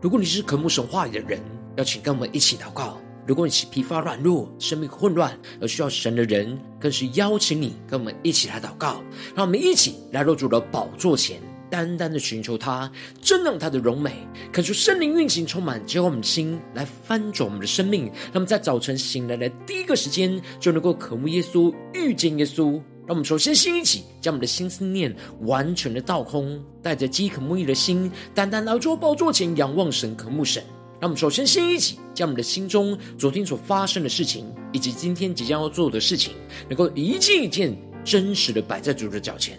如果你是渴慕神话语的人，邀请跟我们一起祷告；如果你是疲乏软弱、生命混乱而需要神的人，更是邀请你跟我们一起来祷告。让我们一起来到主的宝座前，单单的寻求他，瞻仰他的荣美，恳求圣灵运行充满，结合我们的心，来翻转我们的生命。那么在早晨醒来的第一个时间，就能够渴慕耶稣，遇见耶稣。让我们首先先一起将我们的心思念完全的倒空，带着饥渴慕义的心，单单来到宝座前仰望神、渴慕神。让我们首先先一起将我们的心中昨天所发生的事情，以及今天即将要做的事情，能够一件一件真实的摆在主的脚前，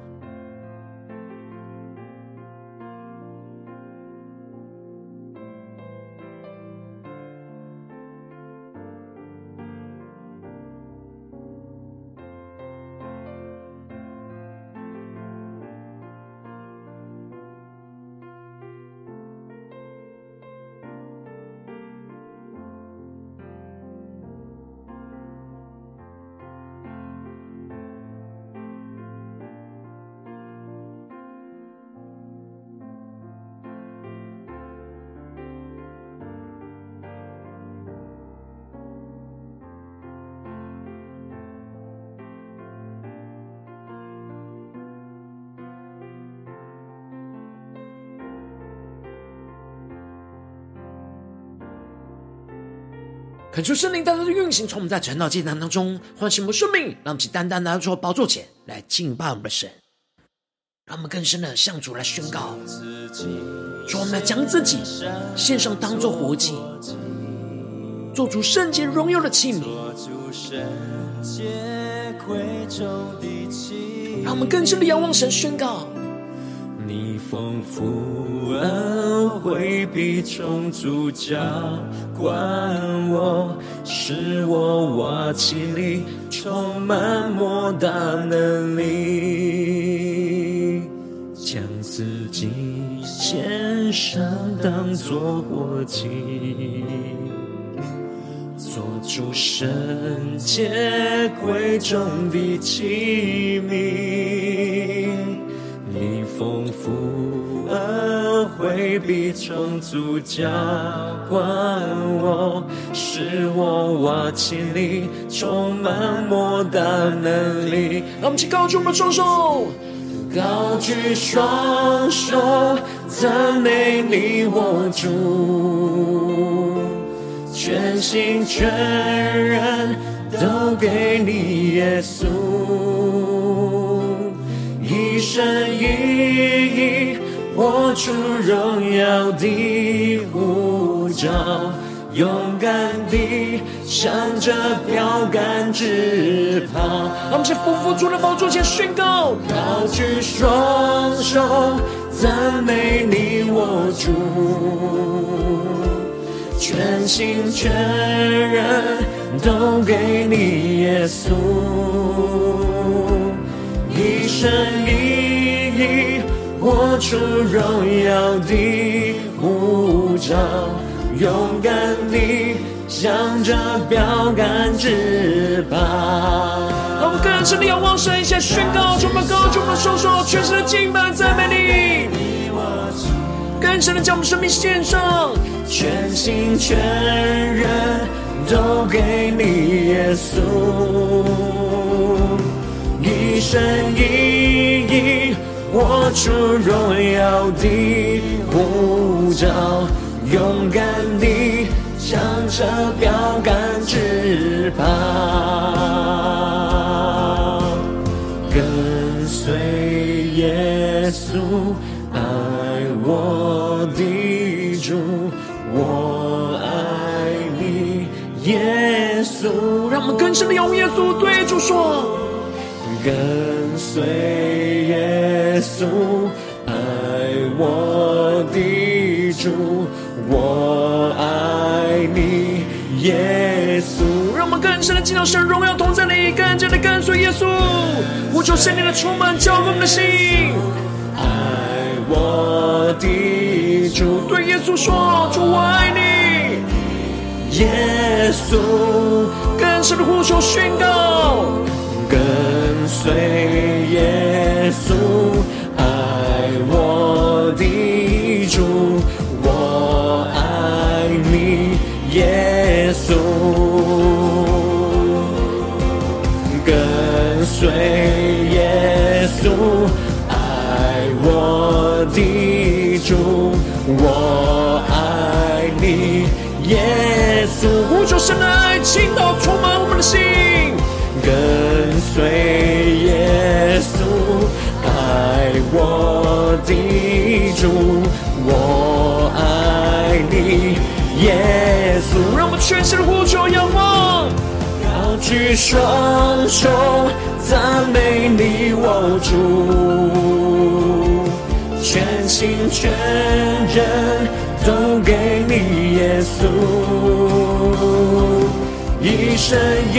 恳求圣灵单单的运行，从我们在晨祷祭坛当中唤醒我们生命，让我们单单拿出宝座前来敬拜我们的神，让我们更深的向主来宣告：说我们要将自己献上，当做活祭，做主圣洁荣耀的器皿。让我们更深的仰望神，宣告。丰富恩惠必充足浇灌我，使我瓦器里充满莫大能力，将自己献上当作活祭，做主圣洁贵重的器皿。丰富恩惠必充足浇灌我，使我瓦器里充满莫大能力。让我们一起高举我们双手，高举双手，赞美你我主，全心全人都给你耶稣。一生一意，活出荣耀的护照，勇敢地向着标杆直跑。我们在俯伏主的宝座前宣告：高举双手，赞美你我主，全心全人都给你耶稣。一生一意，活出荣耀的呼召，勇敢地向着标杆直跑。让我们更深的仰望神，一下宣告：充满高举我们双手，全身的敬拜赞美你。更深的将我们生命献上，全心全人都给你耶稣。一一意，活出荣耀的呼召，勇敢地向着标杆直跑，跟随耶稣，爱我的主，我爱你，耶稣。让我们更深的用耶稣对主说。跟随耶稣，爱我的主，我爱你，耶稣。让我们更深的进到神荣耀同在里，更加的跟随耶稣，呼求圣灵的充满，浇灌我们的心。爱我的主，对耶稣说：主，我爱你，耶稣。更深的呼求宣告，跟随耶稣。爱我的主，我爱你耶稣。跟随耶稣，爱我的主，我爱你，耶稣。呼求神的爱，倾倒充满我们的心。跟随耶稣，爱我的主，我爱你，耶稣。让我们全心的呼求仰望，高举双手。赞美你，我主，全心全人都给你，耶稣，一生一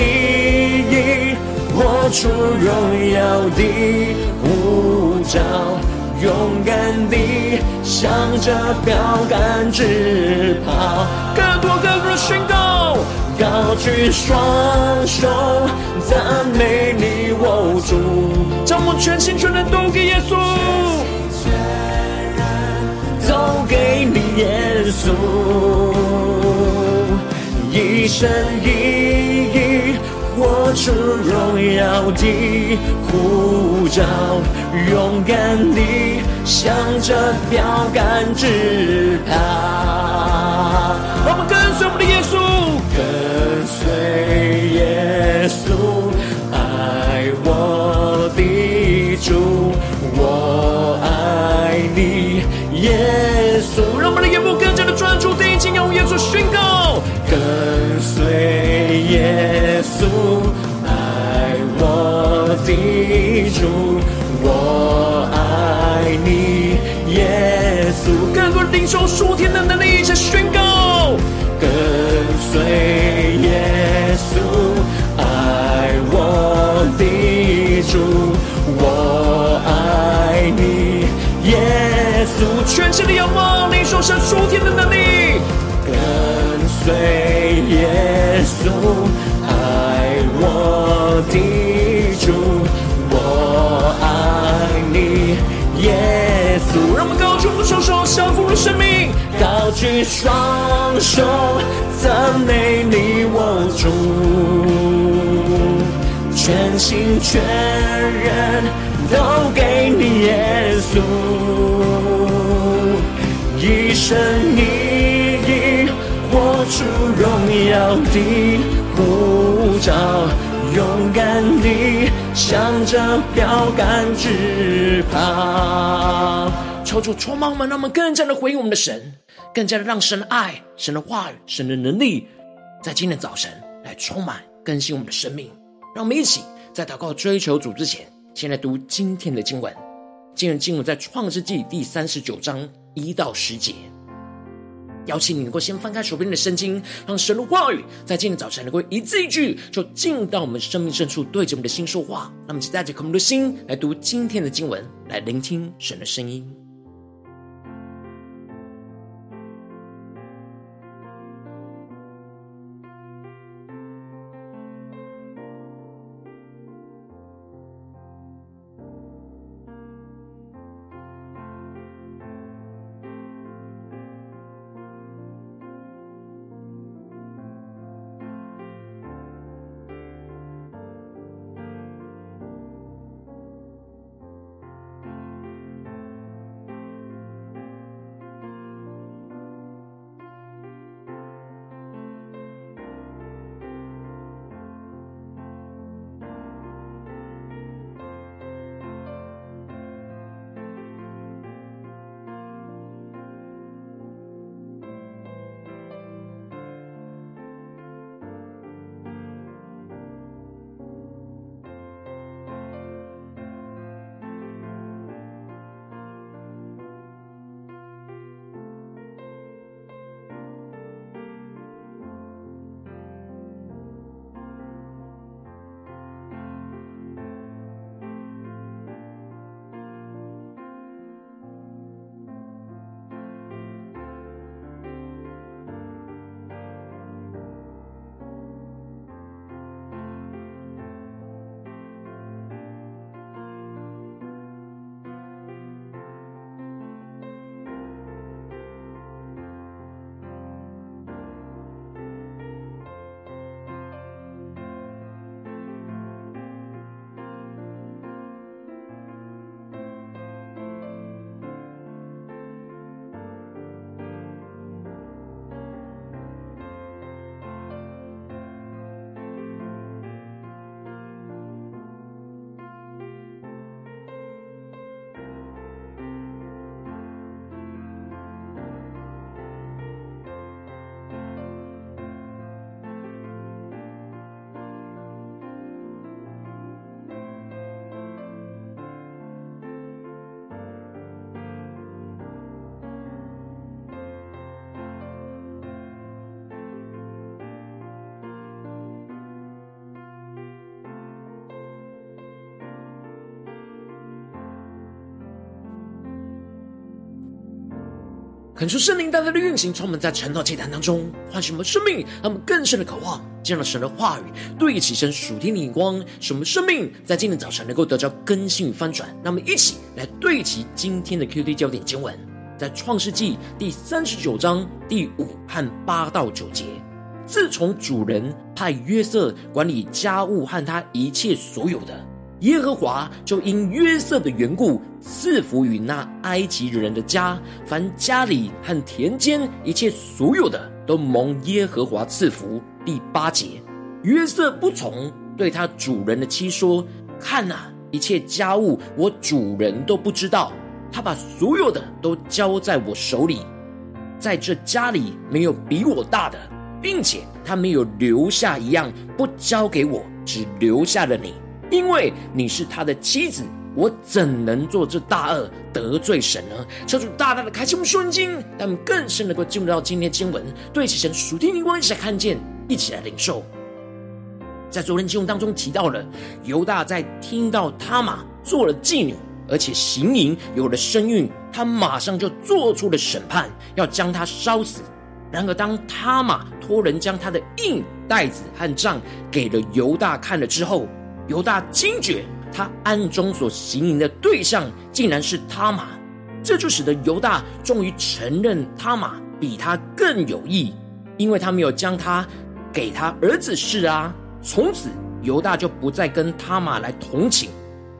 出荣耀的呼召，勇敢地向着标杆直跑，更多更多的宣告。高举双手，赞美你，我主，将我全心全人都给耶稣，都给你耶稣，一生一活出荣耀的护照，勇敢地向着标杆直跑，全心的仰望，领受神属天的能力。跟随耶稣，爱我的主，我爱你，耶稣。让我们高举我们双手，降服我生命。高举双手，赞美你，我主，全心全人都给你，耶稣，一生一意活出荣耀的呼召，勇敢地向着标杆直跑。求主充满我们，让我们更加的回应我们的神。更加的让神的爱、神的话语、神的能力，在今天早晨来充满更新我们的生命。让我们一起在祷告追求主之前，先来读今天的经文。今日经文在创世纪第三十九章一到十节。邀请你能够先翻开手边的圣经，让神的话语在今天早晨能够一字一句，就进到我们生命深处，对着我们的心说话。那么，就带着渴慕的心来读今天的经文，来聆听神的声音。恳求圣灵大大的运行，充满在晨祷祭坛当中，唤醒我们生命，让我们更深的渴望见到神的话语，对齐神属天的眼光，使我们生命在今天早晨能够得到更新与翻转。那么一起来对齐今天的 Q D 焦点经文，在创世纪第三十九章第五和八到九节。自从主人派约瑟管理家务和他一切所有的。耶和华就因约瑟的缘故赐福于那埃及人的家，凡家里和田间一切所有的都蒙耶和华赐福。第八节，约瑟不从，对他主人的妻说：“看哪，一切家务我主人都不知道，他把所有的都交在我手里，在这家里没有比我大的，并且他没有留下一样不交给我，只留下了你。”因为你是他的妻子，我怎能做这大恶得罪神呢？求主大大的开启我们顺经，让我们更深能够进入到今天的经文，对起神属天灵光一起来看见，一起来领受。在昨天经文当中提到了犹大在听到他玛做了妓女，而且行淫有了身孕，他马上就做出了审判，要将他烧死。然而当他玛托人将他的印带子和账给了犹大看了之后，犹大惊觉，他暗中所行淫的对象竟然是他玛，这就使得犹大终于承认他玛比他更有义，因为他没有将他给他儿子是啊。从此，犹大就不再跟他玛来同寝，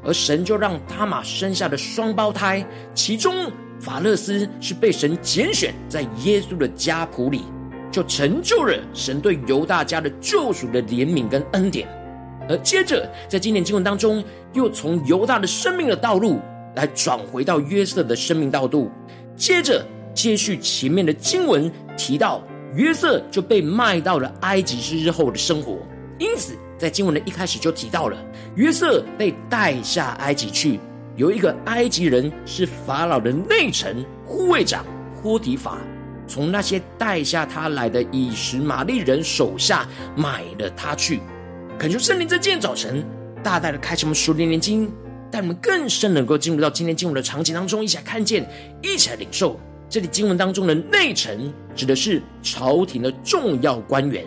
而神就让他玛生下了双胞胎，其中法勒斯是被神拣选在耶稣的家谱里，就成就了神对犹大家的救赎的怜悯跟恩典。而接着，在今年经文当中，又从犹大的生命的道路来转回到约瑟的生命道路。接着，接续前面的经文提到，约瑟就被卖到了埃及之日后的生活。因此，在经文的一开始就提到了约瑟被带下埃及去，有一个埃及人是法老的内臣护卫长波提法，从那些带下他来的以实玛利人手下买了他去。恳求圣灵在今天早晨大大的开启我们属灵眼睛，带我们更深能够进入到今天经文的场景当中，一起来看见，一起来领受。这里经文当中的内臣指的是朝廷的重要官员，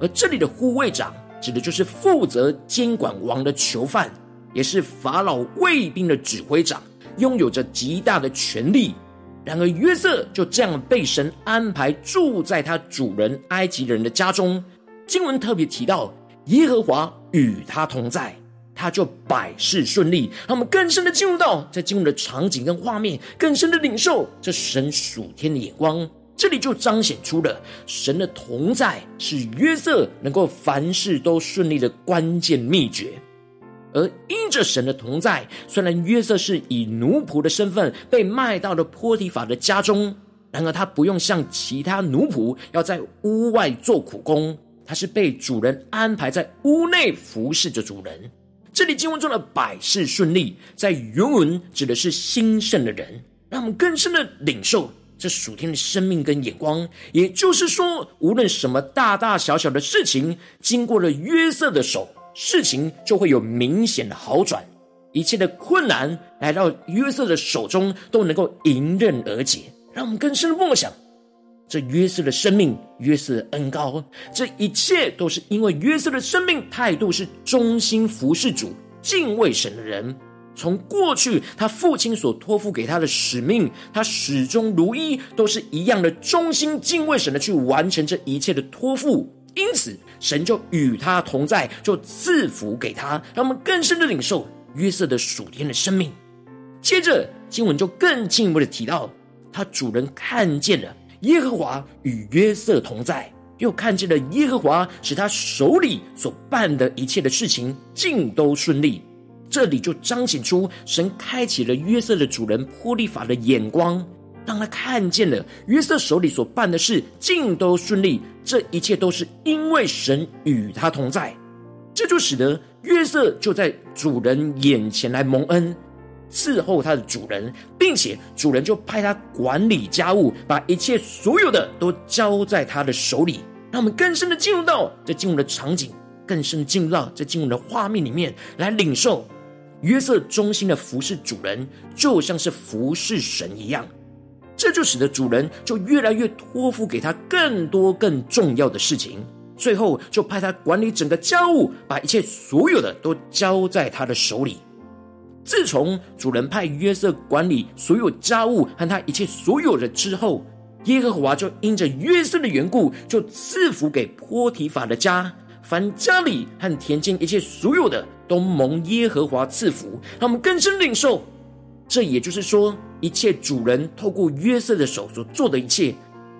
而这里的护卫长指的就是负责监管王的囚犯，也是法老卫兵的指挥长，拥有着极大的权力。然而约瑟就这样被神安排住在他主人埃及人的家中。经文特别提到。耶和华与他同在，他就百事顺利。让我们更深的进入到在进入的场景跟画面，更深的领受这神属天的眼光。这里就彰显出了神的同在是约瑟能够凡事都顺利的关键秘诀。而因着神的同在，虽然约瑟是以奴仆的身份被卖到了波提法的家中，然而他不用像其他奴仆要在屋外做苦工。他是被主人安排在屋内服侍着主人。这里经文中的百事顺利，在原文指的是兴盛的人，让我们更深的领受这属天的生命跟眼光。也就是说，无论什么大大小小的事情，经过了约瑟的手，事情就会有明显的好转。一切的困难来到约瑟的手中，都能够迎刃而解。让我们更深的默想。这约瑟的生命，约瑟的恩膏，这一切都是因为约瑟的生命态度是忠心服侍主、敬畏神的人。从过去他父亲所托付给他的使命，他始终如一，都是一样的忠心敬畏神的去完成这一切的托付。因此，神就与他同在，就赐福给他，让我们更深的领受约瑟的属天的生命。接着经文就更进一步的提到，他主人看见了。耶和华与约瑟同在，又看见了耶和华使他手里所办的一切的事情尽都顺利。这里就彰显出神开启了约瑟的主人波利法的眼光，让他看见了约瑟手里所办的事尽都顺利。这一切都是因为神与他同在，这就使得约瑟就在主人眼前来蒙恩。伺候他的主人，并且主人就派他管理家务，把一切所有的都交在他的手里。让我们更深的进入到这进入的场景，更深的进入到这进入的画面里面来领受约瑟忠心的服侍主人，就像是服侍神一样。这就使得主人就越来越托付给他更多更重要的事情，最后就派他管理整个家务，把一切所有的都交在他的手里。自从主人派约瑟管理所有家务和他一切所有的之后，耶和华就因着约瑟的缘故，就赐福给波提法的家，凡家里和田间一切所有的，都蒙耶和华赐福。让我们更深领受。这也就是说，一切主人透过约瑟的手所做的一切，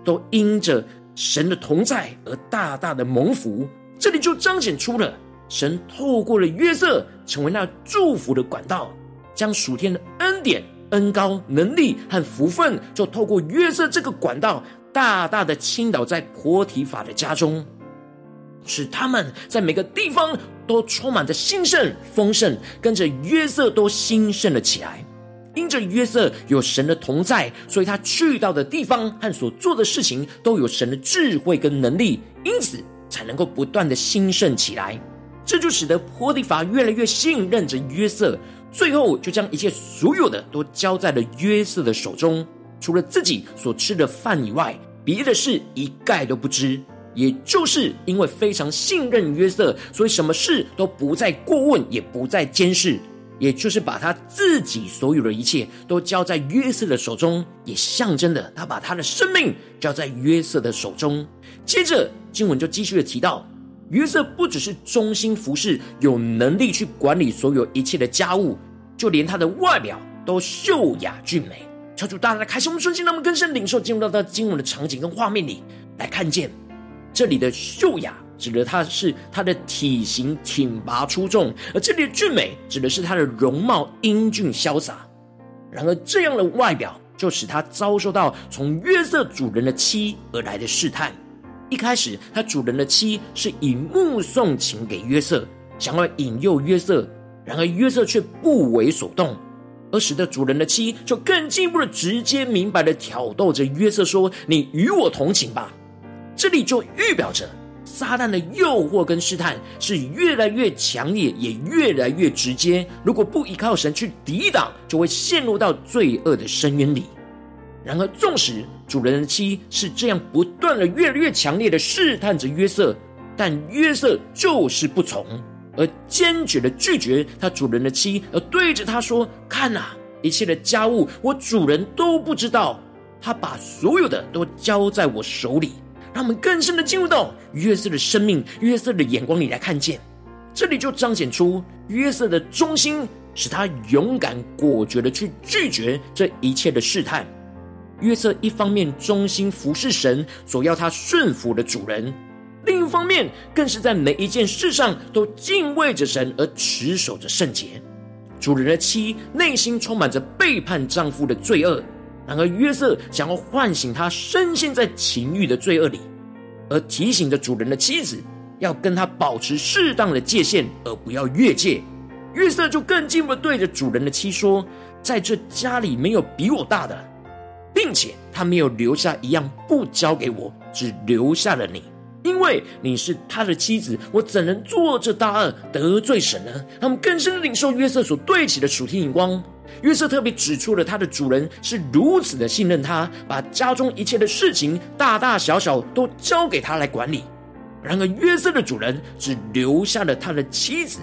都因着神的同在而大大的蒙福。这里就彰显出了神透过了约瑟，成为那祝福的管道，将属天的恩典、恩膏、能力和福分，就透过约瑟这个管道，大大的倾倒在波提法的家中，使他们在每个地方都充满着兴盛、丰盛，跟着约瑟都兴盛了起来。因着约瑟有神的同在，所以他去到的地方和所做的事情都有神的智慧跟能力，因此才能够不断的兴盛起来。这就使得波提乏越来越信任着约瑟，最后就将一切所有的都交在了约瑟的手中，除了自己所吃的饭以外，别的事一概都不知。也就是因为非常信任约瑟，所以什么事都不再过问，也不再监视。也就是把他自己所有的一切都交在约瑟的手中，也象征的他把他的生命交在约瑟的手中。接着经文就继续的提到，约瑟不只是忠心服侍，有能力去管理所有一切的家务，就连他的外表都秀雅俊美。求主大大的开启我们顺心，让我们更深领受进入到他经文的场景跟画面里来看见这里的秀雅。指的他是他的体型挺拔出众，而这里的俊美指的是他的容貌英俊潇洒。然而，这样的外表就使他遭受到从约瑟主人的妻而来的试探。一开始，他主人的妻是以目送情给约瑟，想要引诱约瑟，然而约瑟却不为所动，而使得主人的妻就更进一步的直接明白的挑逗着约瑟说：“你与我同寝吧。”这里就预表着。撒旦的诱惑跟试探是越来越强烈，也越来越直接。如果不依靠神去抵挡，就会陷入到罪恶的深渊里。然而，纵使主人的妻是这样不断的、越来越强烈的试探着约瑟，但约瑟就是不从，而坚决的拒绝他主人的妻，而对着他说：“看哪，一切的家务我主人都不知道，他把所有的都交在我手里。”让我们更深的进入到约瑟的生命、约瑟的眼光里来看见，这里就彰显出约瑟的忠心，使他勇敢果决的去拒绝这一切的试探。约瑟一方面忠心服侍神所要他顺服的主人，另一方面更是在每一件事上都敬畏着神而持守着圣洁。主人的妻内心充满着背叛丈夫的罪恶。然而，约瑟想要唤醒他深陷在情欲的罪恶里，而提醒着主人的妻子要跟他保持适当的界限，而不要越界。约瑟就更进一步对着主人的妻说：“在这家里没有比我大的，并且他没有留下一样不交给我，只留下了你。”因为你是他的妻子，我怎能做这大恶得罪神呢？他们更深的领受约瑟所对起的属天眼光。约瑟特别指出了他的主人是如此的信任他，把家中一切的事情大大小小都交给他来管理。然而约瑟的主人只留下了他的妻子。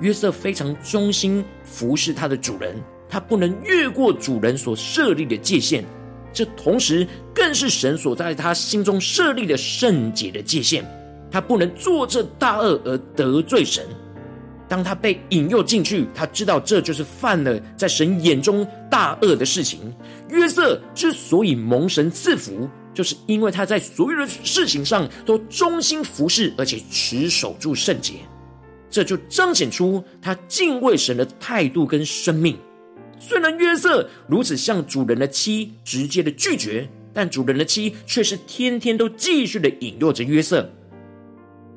约瑟非常忠心服侍他的主人，他不能越过主人所设立的界限。这同时更是神所在他心中设立的圣洁的界限，他不能做这大恶而得罪神。当他被引诱进去，他知道这就是犯了在神眼中大恶的事情。约瑟之所以蒙神赐福，就是因为他在所有的事情上都忠心服侍，而且持守住圣洁。这就彰显出他敬畏神的态度跟生命。虽然约瑟如此向主人的妻直接的拒绝，但主人的妻却是天天都继续的引诱着约瑟。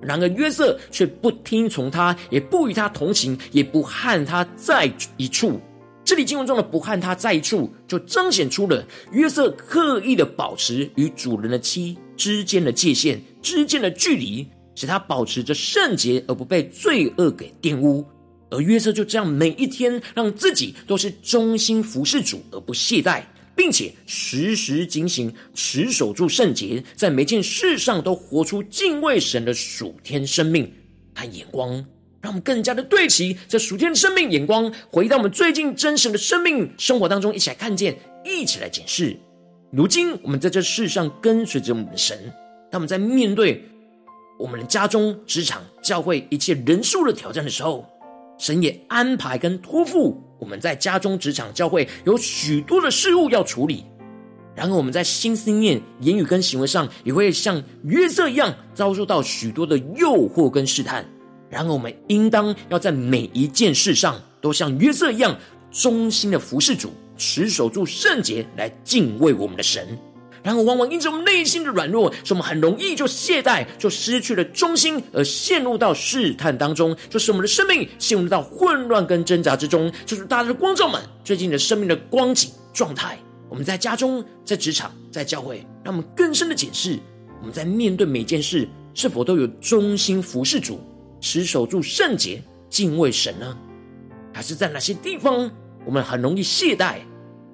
然而约瑟却不听从他，也不与他同行，也不和他在一处。这里经文中的“不和他在一处”，就彰显出了约瑟刻意的保持与主人的妻之间的界限、之间的距离，使他保持着圣洁，而不被罪恶给玷污。而约瑟就这样每一天让自己都是忠心服侍主而不懈怠，并且时时警醒，持守住圣洁，在每件事上都活出敬畏神的属天生命和眼光，让我们更加的对齐这属天的生命眼光，回到我们最近真实的生命生活当中，一起来看见，一起来检视。如今我们在这世上跟随着我们的神，他们在面对我们的家中、职场、教会一切人数的挑战的时候，神也安排跟托付我们在家中、职场、教会有许多的事物要处理。然而，我们在心思念、言语跟行为上，也会像约瑟一样遭受到许多的诱惑跟试探。然而，我们应当要在每一件事上，都像约瑟一样忠心的服侍主，持守住圣洁，来敬畏我们的神。然后，往往因着我们内心的软弱，使我们很容易就懈怠，就失去了忠心，而陷入到试探当中，就使我们的生命陷入到混乱跟挣扎之中。就是大家的光照们，最近的生命的光景状态，我们在家中、在职场、在教会，让我们更深的检视，我们在面对每件事，是否都有忠心服侍主，持守住圣洁，敬畏神呢？还是在哪些地方，我们很容易懈怠，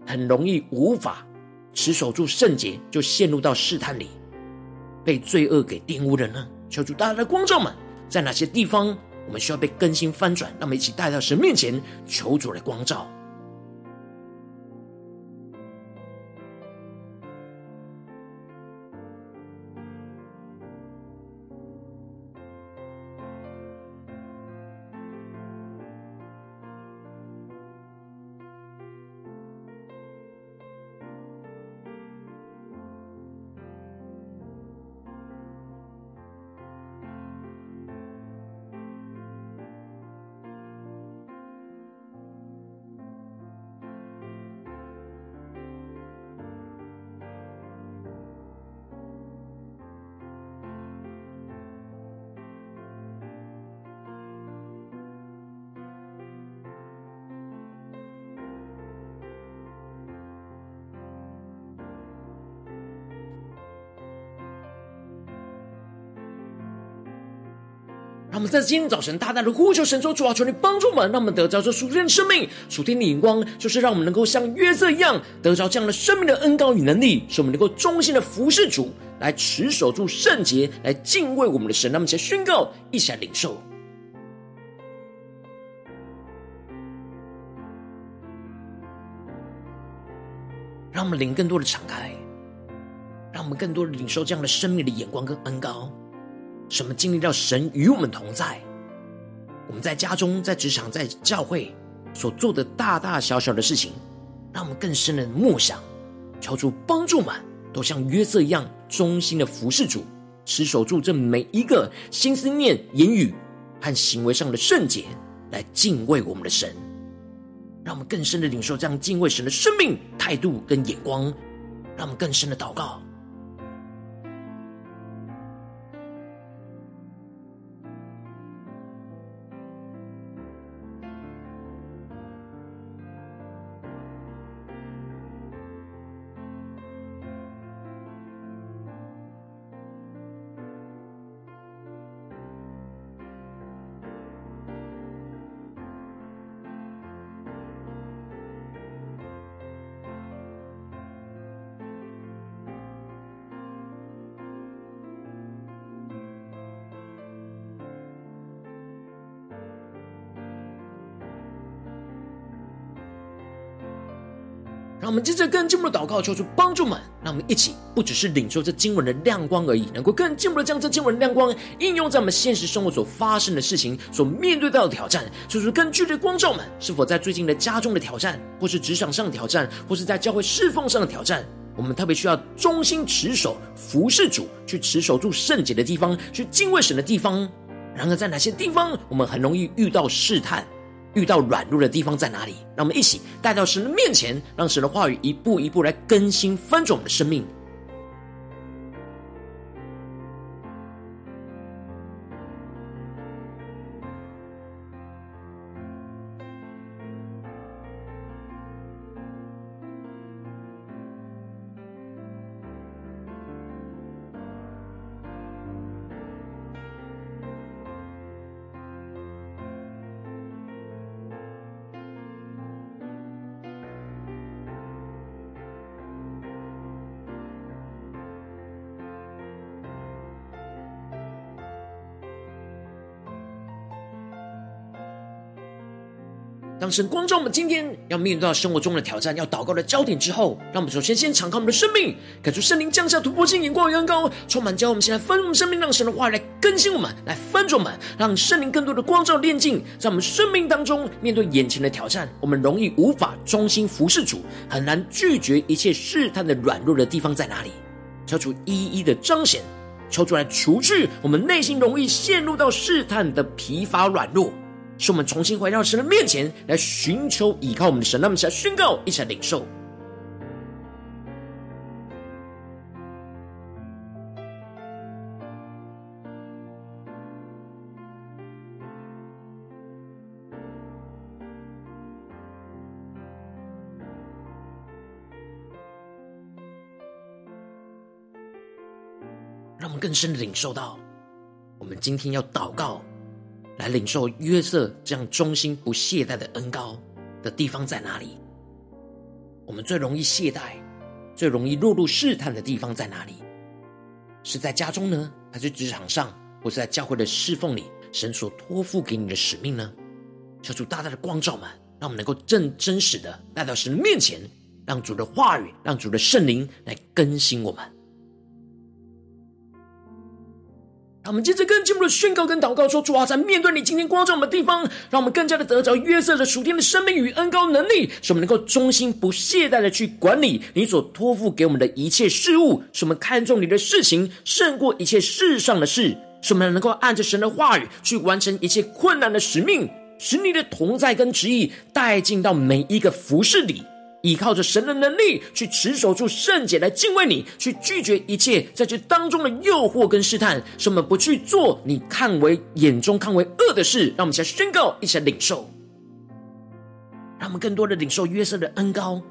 很容易无法？持守住圣洁，就陷入到试探里，被罪恶给玷污了呢？求主大家的光照们，在哪些地方我们需要被更新翻转？让我们一起带到神面前，求主的光照。让我们在今天早晨大大的呼求神说：“主啊，求你帮助我们，让我们得着这属天的生命、属天的眼光，就是让我们能够像约瑟一样，得着这样的生命的恩膏与能力，使我们能够忠心的服侍主，来持守住圣洁，来敬畏我们的神。”让我们一起来宣告，一起来领受，让我们灵更多的敞开，让我们更多的领受这样的生命的眼光跟恩膏。什么经历到神与我们同在？我们在家中、在职场、在教会所做的大大小小的事情，让我们更深的默想，求主帮助们，都像约瑟一样忠心的服侍主，持守住这每一个心思念、言语和行为上的圣洁，来敬畏我们的神。让我们更深的领受这样敬畏神的生命态度跟眼光，让我们更深的祷告。让我们接着更进一步的祷告，求主帮助们。让我们一起，不只是领受这经文的亮光而已，能够更进一步的将这经文的亮光应用在我们现实生活所发生的事情、所面对到的挑战。求主更具体的光照们，是否在最近的家中的挑战，或是职场上的挑战，或是在教会侍奉上的挑战，我们特别需要忠心持守、服侍主，去持守住圣洁的地方，去敬畏神的地方。然而，在哪些地方，我们很容易遇到试探？遇到软弱的地方在哪里？让我们一起带到神的面前，让神的话语一步一步来更新翻转我们的生命。当神光照我们今天要面对到生活中的挑战，要祷告的焦点之后，让我们首先先敞开我们的生命，感受圣灵降下突破性眼光与恩膏，充满教我们现在分我们生命，让神的话来更新我们，来翻转我们，让圣灵更多的光照炼净，在我们生命当中面对眼前的挑战，我们容易无法专心服侍主，很难拒绝一切试探的软弱的地方在哪里？求主一一的彰显，求主来除去我们内心容易陷入到试探的疲乏软弱。是我们重新回到神的面前来寻求依靠我们的神，那么，起来宣告，一起来领受。让我们更深的领受到，我们今天要祷告。来领受约瑟这样忠心不懈怠的恩膏的地方在哪里？我们最容易懈怠、最容易落入试探的地方在哪里？是在家中呢，还是职场上，或是在教会的侍奉里？神所托付给你的使命呢？求主大大的光照们，让我们能够正真实的来到神的面前，让主的话语、让主的圣灵来更新我们。我们接着更进一步的宣告跟祷告说：主啊，在面对你今天光照我们的地方，让我们更加的得着约瑟的属天的生命与恩膏能力，使我们能够忠心不懈怠的去管理你所托付给我们的一切事物，使我们看重你的事情胜过一切世上的事，使我们能够按着神的话语去完成一切困难的使命，使你的同在跟旨意带进到每一个服事里。依靠着神的能力，去持守住圣洁来敬畏你，去拒绝一切在这当中的诱惑跟试探，使我们不去做你看为眼中看为恶的事。让我们一起来宣告，一起来领受，让我们更多的领受约瑟的恩高，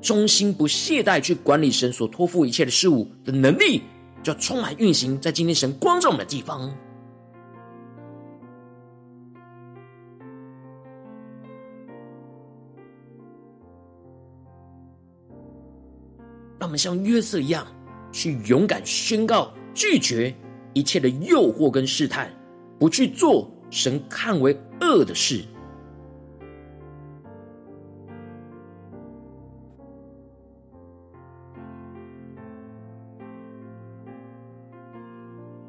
忠心不懈怠去管理神所托付一切的事物的能力，就要充满运行在今天神光照我们的地方。我们像约瑟一样，去勇敢宣告，拒绝一切的诱惑跟试探，不去做神看为恶的事。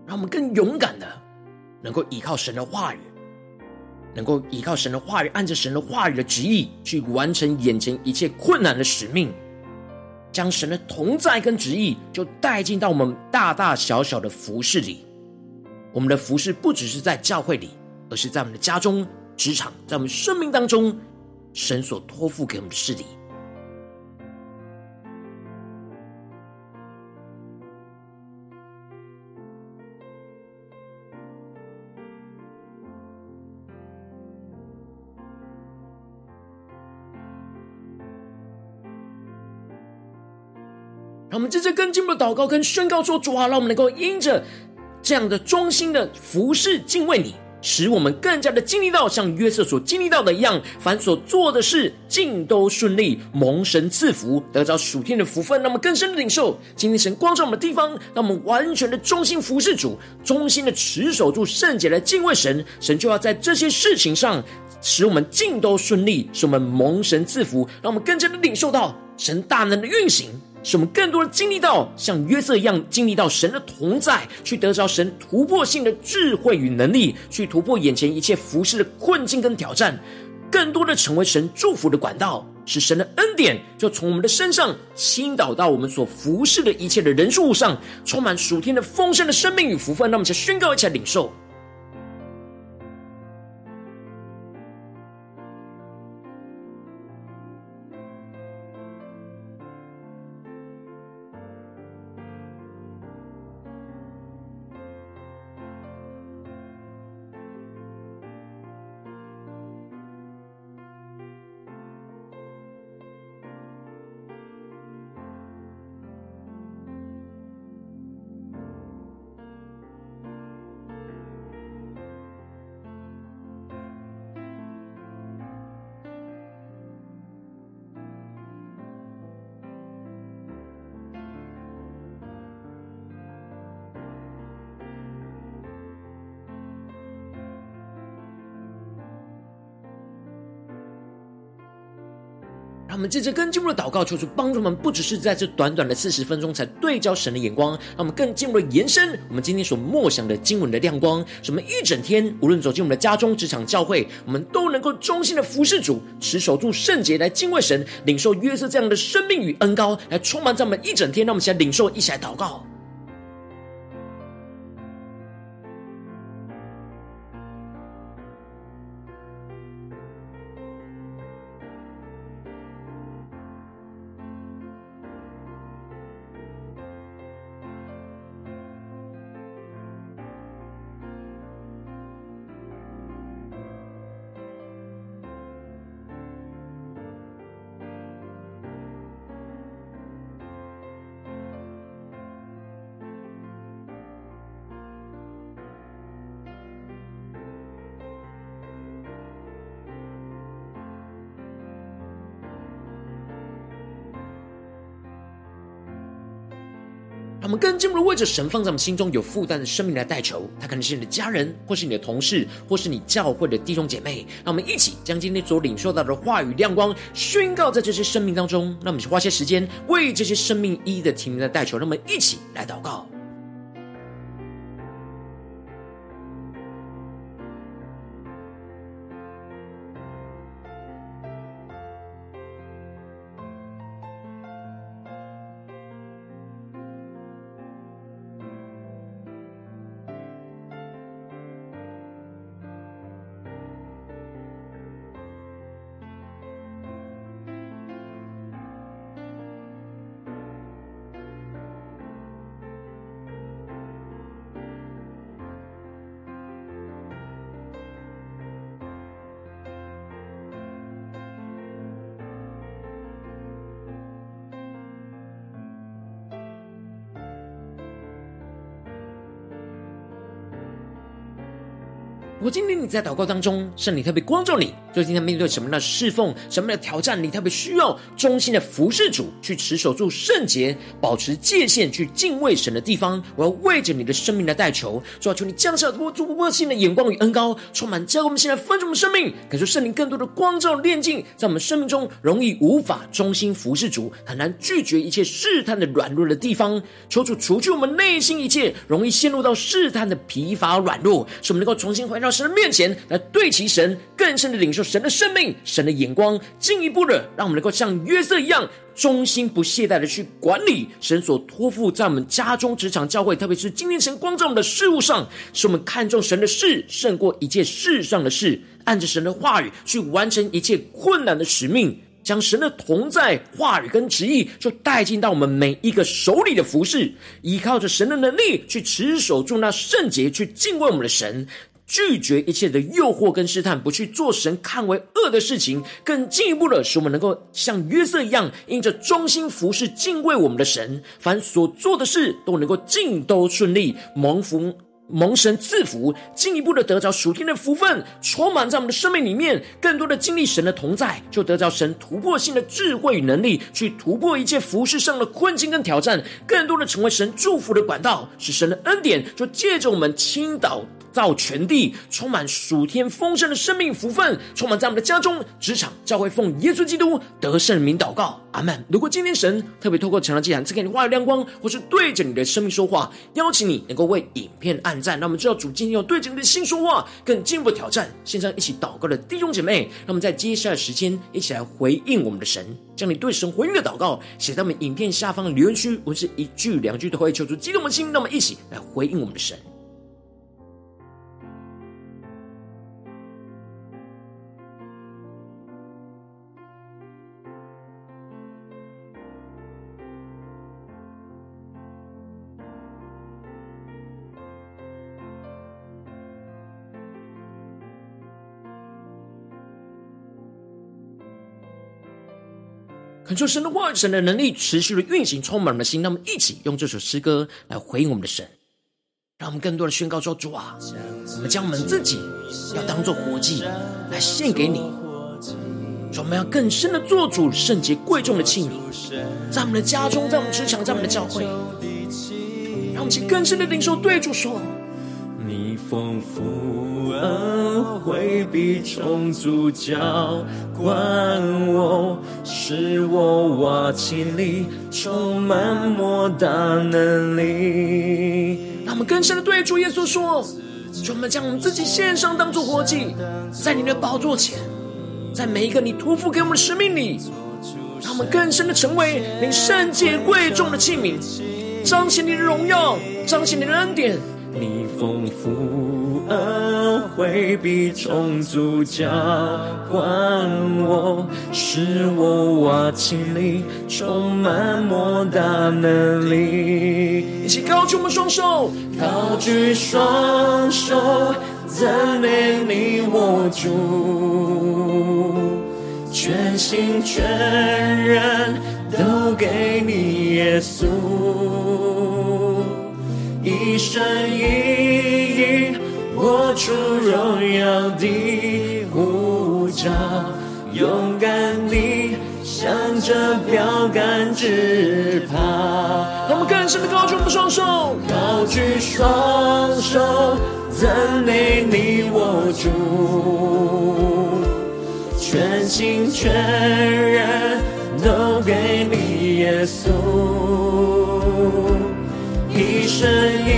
让我们更勇敢的，能够依靠神的话语，能够依靠神的话语，按着神的话语的旨意，去完成眼前一切困难的使命。将神的同在跟旨意，就带进到我们大大小小的服饰里。我们的服饰不只是在教会里，而是在我们的家中、职场，在我们生命当中，神所托付给我们的事里。我们接着更进一步的祷告跟宣告说：主啊，让我们能够因着这样的忠心的服事敬畏你，使我们更加的经历到像约瑟所经历到的一样，凡所做的事尽都顺利，蒙神赐福，得着属天的福分。让我们更深的领受今天神光照我们的地方，让我们完全的忠心服侍主，忠心的持守住圣洁来敬畏神。神就要在这些事情上使我们尽都顺利，使我们蒙神赐福，让我们更加的领受到神大能的运行。使我们更多的经历到像约瑟一样经历到神的同在，去得着神突破性的智慧与能力，去突破眼前一切服事的困境跟挑战，更多的成为神祝福的管道，使神的恩典就从我们的身上倾倒到我们所服侍的一切的人事物上，充满属天的丰盛的生命与福分。那么，就宣告一起领受。我们这次更进一步的祷告，求主帮助我们，不只是在这短短的四十分钟才对焦神的眼光，让我们更进一步的延伸我们今天所默想的经文的亮光，什么一整天无论走进我们的家中、职场、教会，我们都能够忠心的服侍主，持守住圣洁，来敬畏神，领受约瑟这样的生命与恩膏，来充满在我们一整天。让我们一起来领受，一起来祷告。我们更进一步为着神放在我们心中有负担的生命来代求，他可能是你的家人，或是你的同事，或是你教会的弟兄姐妹。让我们一起将今天所领受到的话语亮光宣告在这些生命当中。让我们去花些时间为这些生命一一的停留在代求。让我们一起来祷告。我今天你在祷告当中，圣灵特别光照你，最近在面对什么样的侍奉、什么样的挑战，你特别需要忠心的服侍主，去持守住圣洁，保持界限，去敬畏神的地方，我要为着你的生命来代求，主要求你降下多足波心的眼光与恩膏，充满教我们现在分盛的生命，感受圣灵更多的光照炼净，在我们生命中容易无法忠心服侍主，很难拒绝一切试探的软弱的地方，求主除去我们内心一切容易陷入到试探的疲乏软弱，使我们能够重新回到。神的面前来对齐神，更深的领受神的生命、神的眼光，进一步的让我们能够像约瑟一样，忠心不懈怠的去管理神所托付在我们家中、职场、教会，特别是今天神光照我们的事物上，使我们看重神的事胜过一切世上的事，按着神的话语去完成一切困难的使命。将神的同在、话语跟旨意，就带进到我们每一个手里的服饰，依靠着神的能力去持守住那圣洁，去敬畏我们的神。拒绝一切的诱惑跟试探，不去做神看为恶的事情，更进一步的使我们能够像约瑟一样，因着忠心服侍、敬畏我们的神，凡所做的事都能够尽都顺利，蒙福蒙神赐福，进一步的得着属天的福分，充满在我们的生命里面，更多的经历神的同在，就得着神突破性的智慧与能力，去突破一切服事上的困境跟挑战，更多的成为神祝福的管道，使神的恩典就借着我们倾倒。造全地，充满属天丰盛的生命福分，充满在我们的家中、职场、教会，奉耶稣基督得胜名祷告，阿门。如果今天神特别透过《成了祭坛》赐给你话语亮光，或是对着你的生命说话，邀请你能够为影片按赞。那我们知道主今天要对着你的心说话，更进一步挑战。线上一起祷告的弟兄姐妹，那我们在接下来时间一起来回应我们的神，将你对神回应的祷告写在我们影片下方的留言区，文字一句两句都会求助激动的心。那么一起来回应我们的神。恳求神的话语、神的能力持续的运行，充满我们的心。让我们一起用这首诗歌来回应我们的神，让我们更多的宣告说：主啊，我们将我们自己要当做活祭来献给你。说我们要更深的做主圣洁贵重的器皿，在我们的家中，在我们职场，在我们的教会，让我们去更深的领受，对主说：丰富恩惠必充足浇灌我，使我瓦器里充满莫大能力。让我们更深的对主耶稣说：求我们将我们自己献上，当作活祭，在你的宝座前，在每一个你托付给我们的使命里，让我们更深的成为你圣洁贵重的器皿，彰显你的荣耀，彰显你的恩典。你丰富恩惠必充足浇灌我，使我瓦器里充满莫大能力。一起高举我们双手，高举双手，赞美你我主，全心全人都给你耶稣。一生一意，活出荣耀的呼召，勇敢地向着标杆直跑。让我们更深的高举我们双手，高举双手，赞美你我主，全心全人都给你耶稣。一生一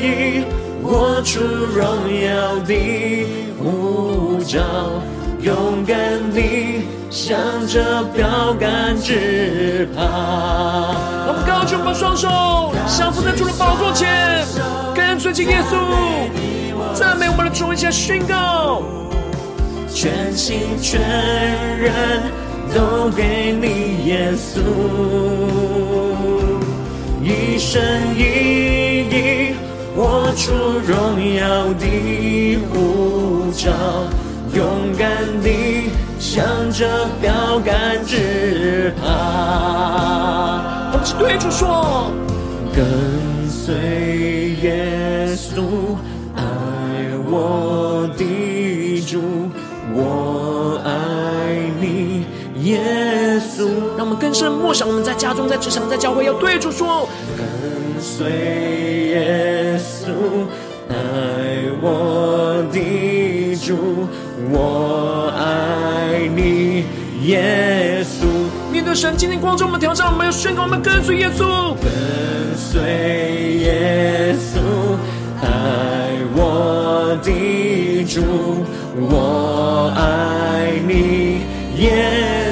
意，活出荣耀的护照，勇敢地向着标杆直跑。我们高举我们双手，降服在主的宝座前，跟随着耶稣，赞美我们的主，一起来宣告，全心全人都给你耶稣。一生一我，出荣耀的呼召，勇敢地向着标杆直跑。我们对主说：跟随耶稣，爱我的主，我爱。耶稣，让我们更深默想，我们在家中、在职场、在教会，要对主说：跟随耶稣，爱我的主，我爱你，耶稣。面对神今天光照我们挑战，我们要宣告，我们跟随耶稣，跟随耶稣，爱我的主，我爱你，耶。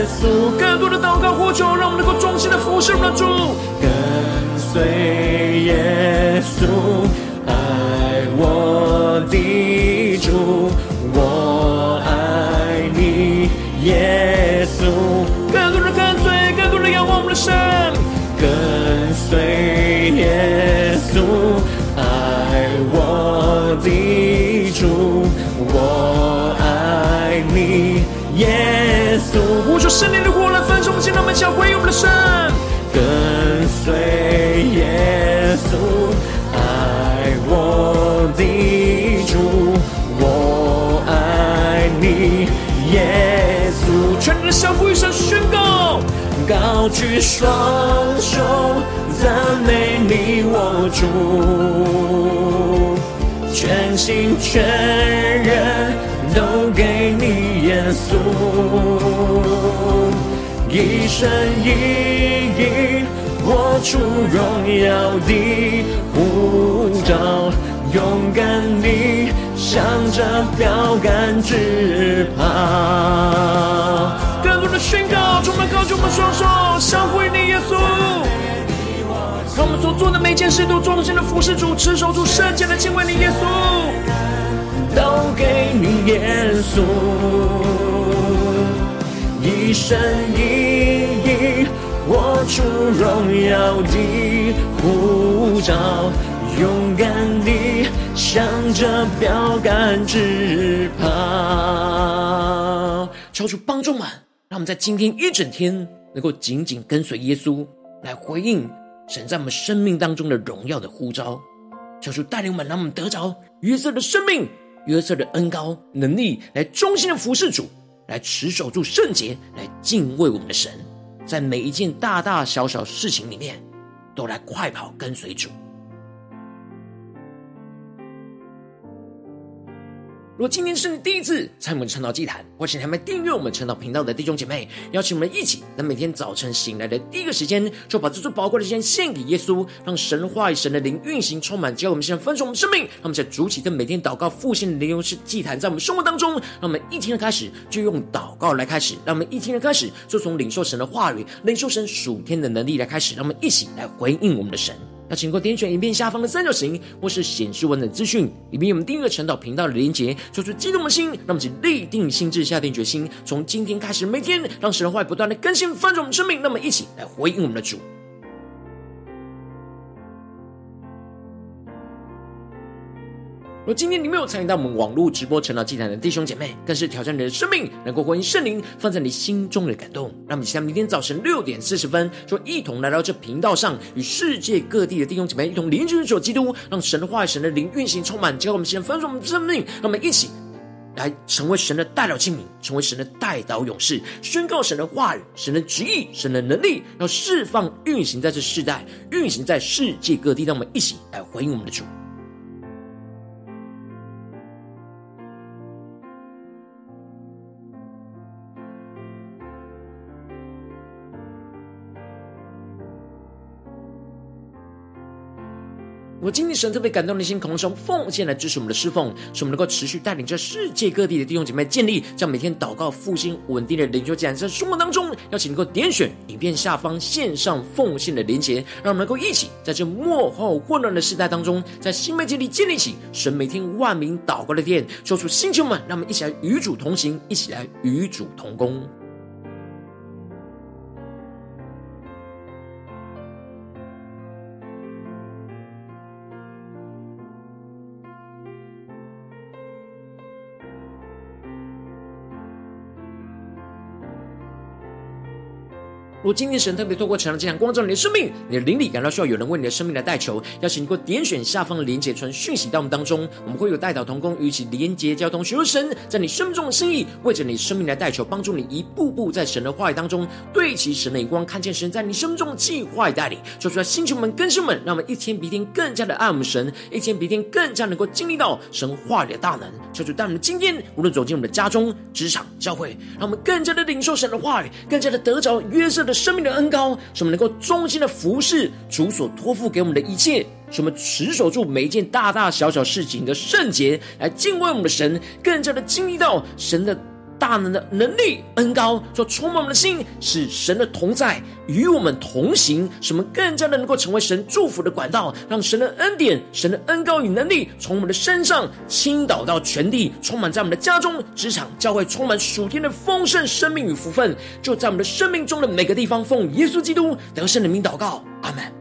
更多的祷告呼求，让我们能够忠心的服侍我们的主。跟随耶稣，爱我的主，我爱你，耶稣。更多的跟随，更多的仰望我们的神。跟随圣灵的火来焚烧我们，现在我们想回应我们的神。跟随耶稣，爱我的主，我爱你，耶稣。全人的降服与神宣告，高举双手，赞美你我主，全心全人。都给稣，一生一意，活出荣耀的护照，勇敢地向着标杆直跑。更多的宣告，充满高举我们双手，降服于你耶稣，我们所做的每件事都忠心的服侍主，持守住圣洁的敬畏你耶稣。都给你耶稣，一生一意，活出荣耀的呼召，勇敢地向着标杆直跑。求主帮助们，让我们在今天一整天能够紧紧跟随耶稣，来回应神在我们生命当中的荣耀的呼召。求主带领我们，让我们得着约瑟的生命。约瑟的恩高能力，来忠心的服侍主，来持守住圣洁，来敬畏我们的神，在每一件大大小小事情里面，都来快跑跟随主。如果今天是你第一次参与我们晨祷祭坛，或是还没订阅我们晨祷频道的弟兄姐妹，邀请我们一起，在每天早晨醒来的第一个时间，就把这最宝贵的时间献给耶稣，让神话语、神的灵运行充满，只要我们现在分盛我们生命。让我们在主起的每天祷告复兴的灵修祭坛，在我们生活当中，让我们一天的开始就用祷告来开始，让我们一天的开始就从领受神的话语、领受神属天的能力来开始，让我们一起来回应我们的神。那请过点选影片下方的三角形，或是显示文的资讯，里面有我们订阅陈导频道的连结，做出激动的心，让我们请立定心智，下定决心，从今天开始，每天让神的话不断的更新翻转我们生命，那么一起来回应我们的主。若今天你没有参与到我们网络直播晨祷祭坛的弟兄姐妹，更是挑战你的生命，能够回应圣灵放在你心中的感动。让我们期待明天早晨六点四十分，就一同来到这频道上，与世界各地的弟兄姐妹一同联结、主基督，让神的话语、神的灵运行充满，教我们先分盛我们的生命。让我们一起来成为神的代祷器皿，成为神的代祷勇士，宣告神的话语、神的旨意、神的能力，要释放运行在这世代，运行在世界各地。让我们一起来回应我们的主。我今天神特别感动的心，渴望从奉献来支持我们的侍奉，使我们能够持续带领着世界各地的弟兄姐妹建立这样每天祷告复兴稳定的灵修讲，在生活当中，邀请能够点选影片下方线上奉献的连结，让我们能够一起在这末后混乱的时代当中，在新媒体里建立起神每天万名祷告的殿，说出星球们，让我们一起来与主同行，一起来与主同工。如今天神特别透过晨祷祭坛光照你的生命，你的灵里感到需要有人为你的生命来代求，邀请你给我点选下方的连结传讯息到我们当中，我们会有代祷同工与其连结交通，寻求神在你生命中的心意，为着你生命来代求，帮助你一步步在神的话语当中对齐神的眼光，看见神在你生命中的计划带领，说出来，星球们、更新们，让我们一天比一天更加的爱我们神，一天比一天更加能够经历到神话语的大能。求主带我们今天无论走进我们的家中、职场、教会，让我们更加的领受神的话语，更加的得着约瑟。生命的恩高，使我们能够衷心的服侍主所托付给我们的一切，使我们持守住每一件大大小小事情的圣洁，来敬畏我们的神，更加的经历到神的。大能的能力恩高，就充满我们的心，使神的同在与我们同行，使我们更加的能够成为神祝福的管道，让神的恩典、神的恩高与能力从我们的身上倾倒到全地，充满在我们的家中、职场、教会，充满属天的丰盛生命与福分，就在我们的生命中的每个地方，奉耶稣基督得胜的名祷告，阿门。